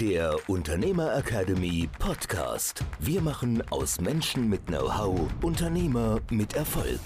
der Unternehmer Academy Podcast. Wir machen aus Menschen mit Know-how Unternehmer mit Erfolg.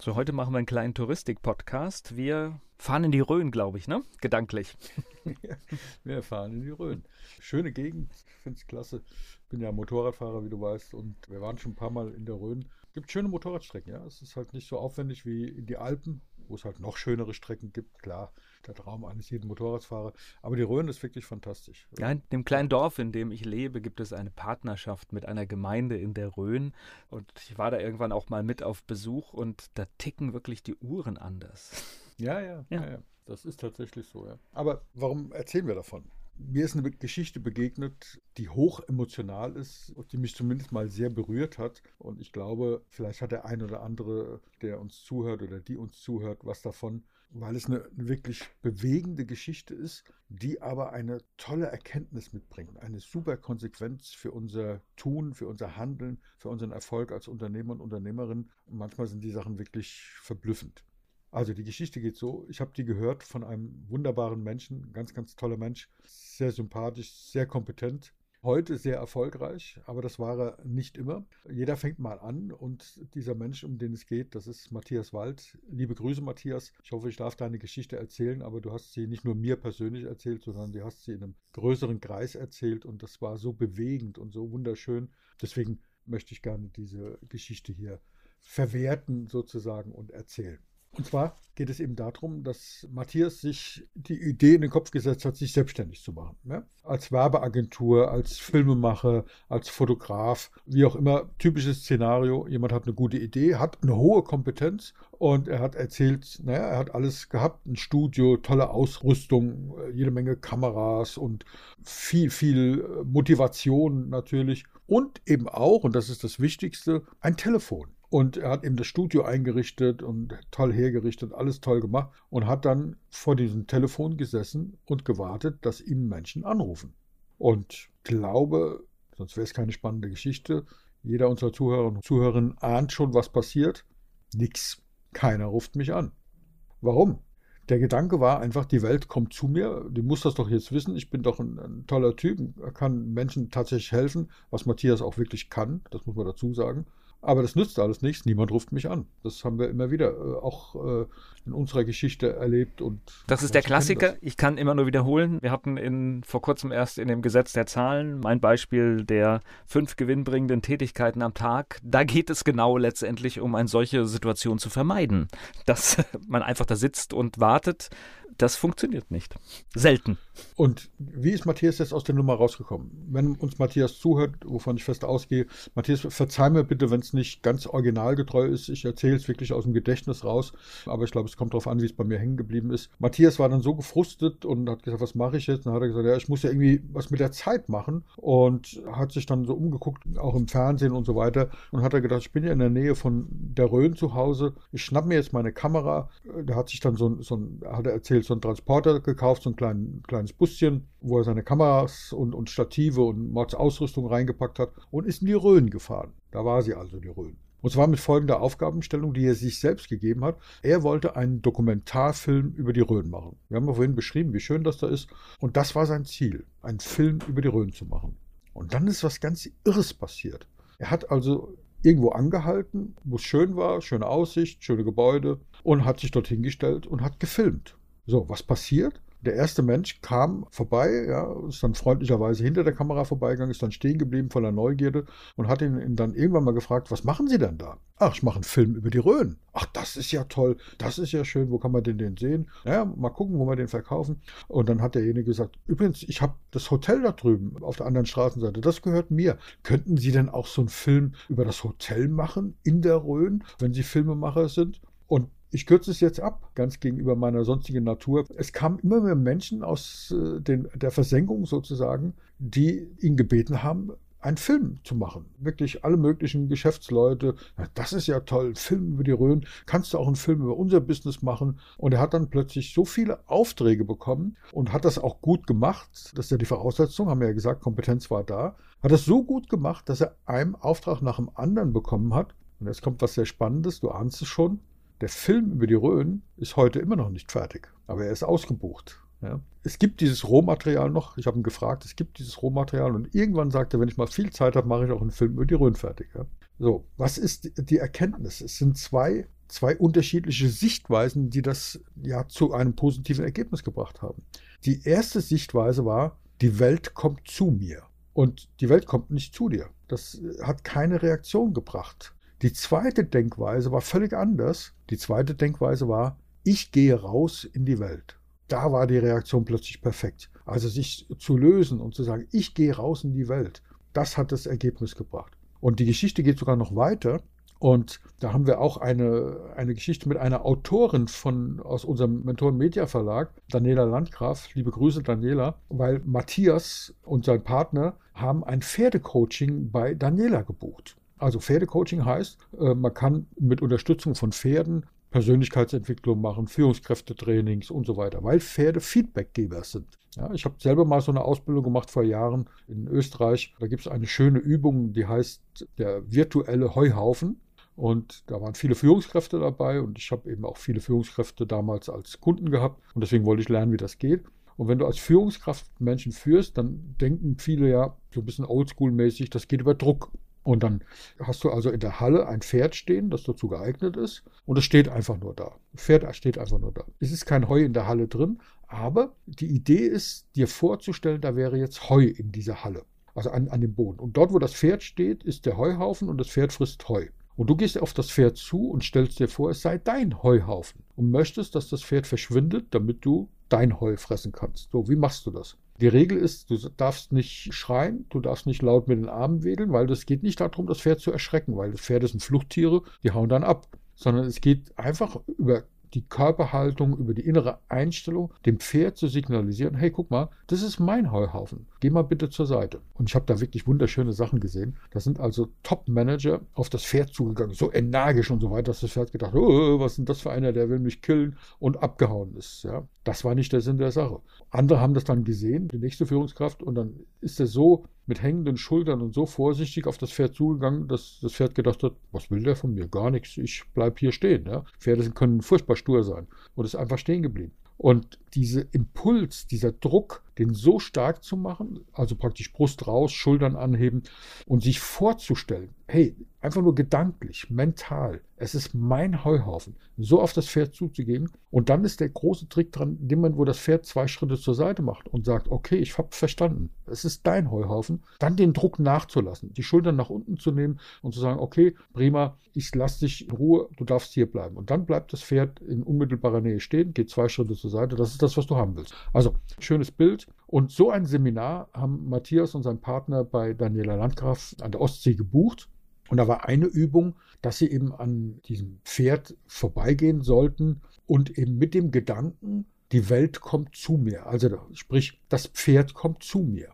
So, heute machen wir einen kleinen Touristik-Podcast. Wir fahren in die Rhön, glaube ich, ne? Gedanklich. wir fahren in die Rhön. Schöne Gegend, ich finde es klasse. Bin ja Motorradfahrer, wie du weißt, und wir waren schon ein paar Mal in der Rhön. Gibt schöne Motorradstrecken, ja. Es ist halt nicht so aufwendig wie in die Alpen, wo es halt noch schönere Strecken gibt. Klar, der Traum eines jeden Motorradfahrers. Aber die Rhön ist wirklich fantastisch. Ja, in dem kleinen Dorf, in dem ich lebe, gibt es eine Partnerschaft mit einer Gemeinde in der Rhön. Und ich war da irgendwann auch mal mit auf Besuch und da ticken wirklich die Uhren anders. Ja, ja, ja, ja. ja. Das ist tatsächlich so, ja. Aber warum erzählen wir davon? Mir ist eine Geschichte begegnet, die hoch emotional ist und die mich zumindest mal sehr berührt hat. Und ich glaube, vielleicht hat der ein oder andere, der uns zuhört oder die uns zuhört, was davon, weil es eine wirklich bewegende Geschichte ist, die aber eine tolle Erkenntnis mitbringt, eine super Konsequenz für unser Tun, für unser Handeln, für unseren Erfolg als Unternehmer und Unternehmerin. Und manchmal sind die Sachen wirklich verblüffend. Also die Geschichte geht so, ich habe die gehört von einem wunderbaren Menschen, ganz, ganz toller Mensch, sehr sympathisch, sehr kompetent, heute sehr erfolgreich, aber das war er nicht immer. Jeder fängt mal an und dieser Mensch, um den es geht, das ist Matthias Wald. Liebe Grüße, Matthias. Ich hoffe, ich darf deine Geschichte erzählen, aber du hast sie nicht nur mir persönlich erzählt, sondern du hast sie in einem größeren Kreis erzählt und das war so bewegend und so wunderschön. Deswegen möchte ich gerne diese Geschichte hier verwerten sozusagen und erzählen. Und zwar geht es eben darum, dass Matthias sich die Idee in den Kopf gesetzt hat, sich selbstständig zu machen. Ja? Als Werbeagentur, als Filmemacher, als Fotograf, wie auch immer. Typisches Szenario. Jemand hat eine gute Idee, hat eine hohe Kompetenz und er hat erzählt, naja, er hat alles gehabt. Ein Studio, tolle Ausrüstung, jede Menge Kameras und viel, viel Motivation natürlich. Und eben auch, und das ist das Wichtigste, ein Telefon. Und er hat eben das Studio eingerichtet und toll hergerichtet, alles toll gemacht und hat dann vor diesem Telefon gesessen und gewartet, dass ihm Menschen anrufen. Und glaube, sonst wäre es keine spannende Geschichte, jeder unserer Zuhörer und Zuhörerinnen ahnt schon, was passiert. Nix. Keiner ruft mich an. Warum? Der Gedanke war einfach, die Welt kommt zu mir, die muss das doch jetzt wissen, ich bin doch ein, ein toller Typ, kann Menschen tatsächlich helfen, was Matthias auch wirklich kann, das muss man dazu sagen. Aber das nützt alles nichts, niemand ruft mich an. Das haben wir immer wieder äh, auch äh, in unserer Geschichte erlebt. Und das ist der Klassiker. Ich kann immer nur wiederholen. Wir hatten in, vor kurzem erst in dem Gesetz der Zahlen mein Beispiel der fünf gewinnbringenden Tätigkeiten am Tag. Da geht es genau letztendlich um eine solche Situation zu vermeiden. Dass man einfach da sitzt und wartet, das funktioniert nicht. Selten. Und wie ist Matthias jetzt aus der Nummer rausgekommen? Wenn uns Matthias zuhört, wovon ich fest ausgehe, Matthias, verzeih mir bitte, wenn es nicht ganz originalgetreu ist. Ich erzähle es wirklich aus dem Gedächtnis raus, aber ich glaube, es kommt darauf an, wie es bei mir hängen geblieben ist. Matthias war dann so gefrustet und hat gesagt, was mache ich jetzt? Und dann hat er gesagt, ja, ich muss ja irgendwie was mit der Zeit machen und hat sich dann so umgeguckt, auch im Fernsehen und so weiter und hat er gedacht, ich bin ja in der Nähe von der Rhön zu Hause, ich schnapp mir jetzt meine Kamera. Der hat sich dann so, so ein, hat er erzählt, so einen Transporter gekauft, so ein klein, kleines Buschen, wo er seine Kameras und, und Stative und Mordsausrüstung reingepackt hat und ist in die Rhön gefahren. Da war sie also, die Rhön. Und zwar mit folgender Aufgabenstellung, die er sich selbst gegeben hat. Er wollte einen Dokumentarfilm über die Rhön machen. Wir haben vorhin beschrieben, wie schön das da ist. Und das war sein Ziel, einen Film über die Rhön zu machen. Und dann ist was ganz Irres passiert. Er hat also irgendwo angehalten, wo es schön war, schöne Aussicht, schöne Gebäude und hat sich dort hingestellt und hat gefilmt. So, was passiert? Der erste Mensch kam vorbei, ja, ist dann freundlicherweise hinter der Kamera vorbeigegangen, ist dann stehen geblieben voller Neugierde und hat ihn, ihn dann irgendwann mal gefragt, was machen Sie denn da? Ach, ich mache einen Film über die Rhön. Ach, das ist ja toll, das ist ja schön, wo kann man denn den sehen? Ja, mal gucken, wo wir den verkaufen. Und dann hat derjenige gesagt, übrigens, ich habe das Hotel da drüben auf der anderen Straßenseite, das gehört mir. Könnten Sie denn auch so einen Film über das Hotel machen in der Rhön, wenn Sie Filmemacher sind? Und ich kürze es jetzt ab, ganz gegenüber meiner sonstigen Natur. Es kamen immer mehr Menschen aus äh, den, der Versenkung sozusagen, die ihn gebeten haben, einen Film zu machen. Wirklich alle möglichen Geschäftsleute. Ja, das ist ja toll, Film über die Rhön. Kannst du auch einen Film über unser Business machen? Und er hat dann plötzlich so viele Aufträge bekommen und hat das auch gut gemacht. Das ist ja die Voraussetzung, haben wir ja gesagt, Kompetenz war da. Hat das so gut gemacht, dass er einen Auftrag nach dem anderen bekommen hat. Und jetzt kommt was sehr Spannendes, du ahnst es schon. Der Film über die Rhön ist heute immer noch nicht fertig, aber er ist ausgebucht. Ja. Es gibt dieses Rohmaterial noch. Ich habe ihn gefragt, es gibt dieses Rohmaterial und irgendwann sagt er, wenn ich mal viel Zeit habe, mache ich auch einen Film über die Rhön fertig. Ja. So, was ist die Erkenntnis? Es sind zwei, zwei unterschiedliche Sichtweisen, die das ja zu einem positiven Ergebnis gebracht haben. Die erste Sichtweise war, die Welt kommt zu mir und die Welt kommt nicht zu dir. Das hat keine Reaktion gebracht. Die zweite Denkweise war völlig anders. Die zweite Denkweise war, ich gehe raus in die Welt. Da war die Reaktion plötzlich perfekt. Also sich zu lösen und zu sagen, ich gehe raus in die Welt, das hat das Ergebnis gebracht. Und die Geschichte geht sogar noch weiter. Und da haben wir auch eine, eine Geschichte mit einer Autorin von, aus unserem Mentoren Media Verlag, Daniela Landgraf. Liebe Grüße, Daniela, weil Matthias und sein Partner haben ein Pferdecoaching bei Daniela gebucht. Also Pferdecoaching heißt, äh, man kann mit Unterstützung von Pferden Persönlichkeitsentwicklung machen, Führungskräftetrainings und so weiter, weil Pferde Feedbackgeber sind. Ja, ich habe selber mal so eine Ausbildung gemacht vor Jahren in Österreich. Da gibt es eine schöne Übung, die heißt der virtuelle Heuhaufen. Und da waren viele Führungskräfte dabei und ich habe eben auch viele Führungskräfte damals als Kunden gehabt und deswegen wollte ich lernen, wie das geht. Und wenn du als Führungskraft Menschen führst, dann denken viele ja so ein bisschen oldschool-mäßig, das geht über Druck. Und dann hast du also in der Halle ein Pferd stehen, das dazu geeignet ist. Und es steht einfach nur da. Pferd steht einfach nur da. Es ist kein Heu in der Halle drin, aber die Idee ist, dir vorzustellen, da wäre jetzt Heu in dieser Halle. Also an, an dem Boden. Und dort, wo das Pferd steht, ist der Heuhaufen und das Pferd frisst Heu. Und du gehst auf das Pferd zu und stellst dir vor, es sei dein Heuhaufen. Und möchtest, dass das Pferd verschwindet, damit du dein Heu fressen kannst. So, wie machst du das? Die Regel ist, du darfst nicht schreien, du darfst nicht laut mit den Armen wedeln, weil es geht nicht darum, das Pferd zu erschrecken, weil das Pferde sind Fluchttiere, die hauen dann ab, sondern es geht einfach über die Körperhaltung, über die innere Einstellung, dem Pferd zu signalisieren, hey, guck mal, das ist mein Heuhaufen. Geh mal bitte zur Seite. Und ich habe da wirklich wunderschöne Sachen gesehen. Da sind also Top-Manager auf das Pferd zugegangen, so energisch und so weiter, dass das Pferd gedacht, oh, was ist denn das für einer, der will mich killen und abgehauen ist. Ja, das war nicht der Sinn der Sache. Andere haben das dann gesehen, die nächste Führungskraft, und dann ist er so mit hängenden Schultern und so vorsichtig auf das Pferd zugegangen, dass das Pferd gedacht hat, was will der von mir? Gar nichts, ich bleibe hier stehen. Ja? Pferde können furchtbar stur sein und ist einfach stehen geblieben. Und dieser Impuls, dieser Druck, den so stark zu machen, also praktisch Brust raus, Schultern anheben und sich vorzustellen, hey, einfach nur gedanklich, mental, es ist mein Heuhaufen, so auf das Pferd zuzugehen. Und dann ist der große Trick dran, dem Moment, wo das Pferd zwei Schritte zur Seite macht und sagt, okay, ich habe verstanden, es ist dein Heuhaufen, dann den Druck nachzulassen, die Schultern nach unten zu nehmen und zu sagen, okay, prima, ich lasse dich in Ruhe, du darfst hier bleiben. Und dann bleibt das Pferd in unmittelbarer Nähe stehen, geht zwei Schritte zur Seite, das ist das, was du haben willst. Also, schönes Bild. Und so ein Seminar haben Matthias und sein Partner bei Daniela Landgraf an der Ostsee gebucht. Und da war eine Übung, dass sie eben an diesem Pferd vorbeigehen sollten und eben mit dem Gedanken, die Welt kommt zu mir. Also sprich, das Pferd kommt zu mir.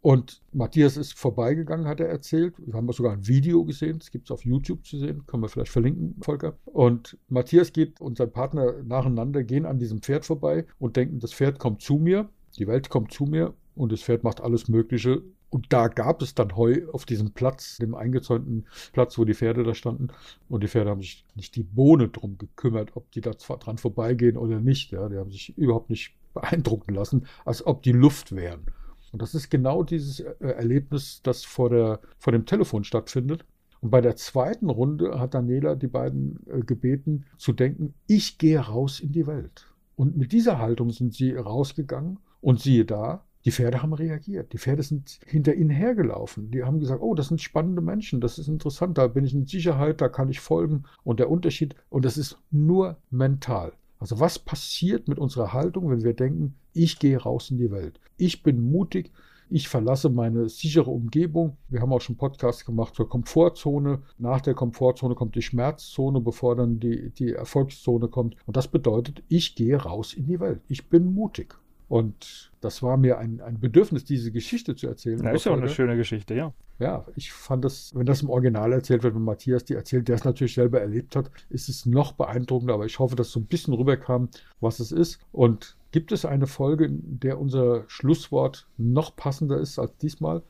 Und Matthias ist vorbeigegangen, hat er erzählt. Wir haben sogar ein Video gesehen, das gibt es auf YouTube zu sehen, können wir vielleicht verlinken, Volker. Und Matthias geht und sein Partner nacheinander gehen an diesem Pferd vorbei und denken, das Pferd kommt zu mir, die Welt kommt zu mir und das Pferd macht alles Mögliche, und da gab es dann Heu auf diesem Platz, dem eingezäunten Platz, wo die Pferde da standen. Und die Pferde haben sich nicht die Bohne drum gekümmert, ob die da dran vorbeigehen oder nicht. Ja, die haben sich überhaupt nicht beeindrucken lassen, als ob die Luft wären. Und das ist genau dieses äh, Erlebnis, das vor, der, vor dem Telefon stattfindet. Und bei der zweiten Runde hat Daniela die beiden äh, gebeten, zu denken, ich gehe raus in die Welt. Und mit dieser Haltung sind sie rausgegangen und siehe da, die Pferde haben reagiert. Die Pferde sind hinter ihnen hergelaufen. Die haben gesagt, oh, das sind spannende Menschen, das ist interessant, da bin ich in Sicherheit, da kann ich folgen. Und der Unterschied, und das ist nur mental. Also was passiert mit unserer Haltung, wenn wir denken, ich gehe raus in die Welt. Ich bin mutig, Ich verlasse meine sichere Umgebung. Wir haben auch schon Podcasts gemacht zur Komfortzone. Nach der Komfortzone kommt die Schmerzzone, bevor dann die, die Erfolgszone kommt. Und das bedeutet, ich gehe raus in die Welt. Ich bin mutig. Und das war mir ein, ein Bedürfnis, diese Geschichte zu erzählen. Ja, ist ja auch eine schöne Geschichte, ja. Ja, ich fand das, wenn das im Original erzählt wird, wenn Matthias die erzählt, der es natürlich selber erlebt hat, ist es noch beeindruckender, aber ich hoffe, dass so ein bisschen rüberkam, was es ist. Und gibt es eine Folge, in der unser Schlusswort noch passender ist als diesmal?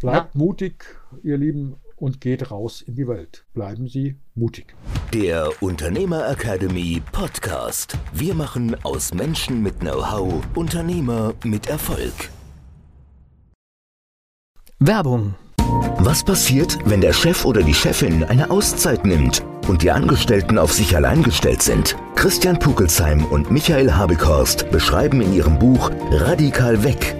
Bleibt ja. mutig, ihr Lieben, und geht raus in die Welt. Bleiben Sie mutig. Der Unternehmer Academy Podcast. Wir machen aus Menschen mit Know-how Unternehmer mit Erfolg. Werbung. Was passiert, wenn der Chef oder die Chefin eine Auszeit nimmt und die Angestellten auf sich allein gestellt sind? Christian Pukelsheim und Michael Habekorst beschreiben in ihrem Buch Radikal weg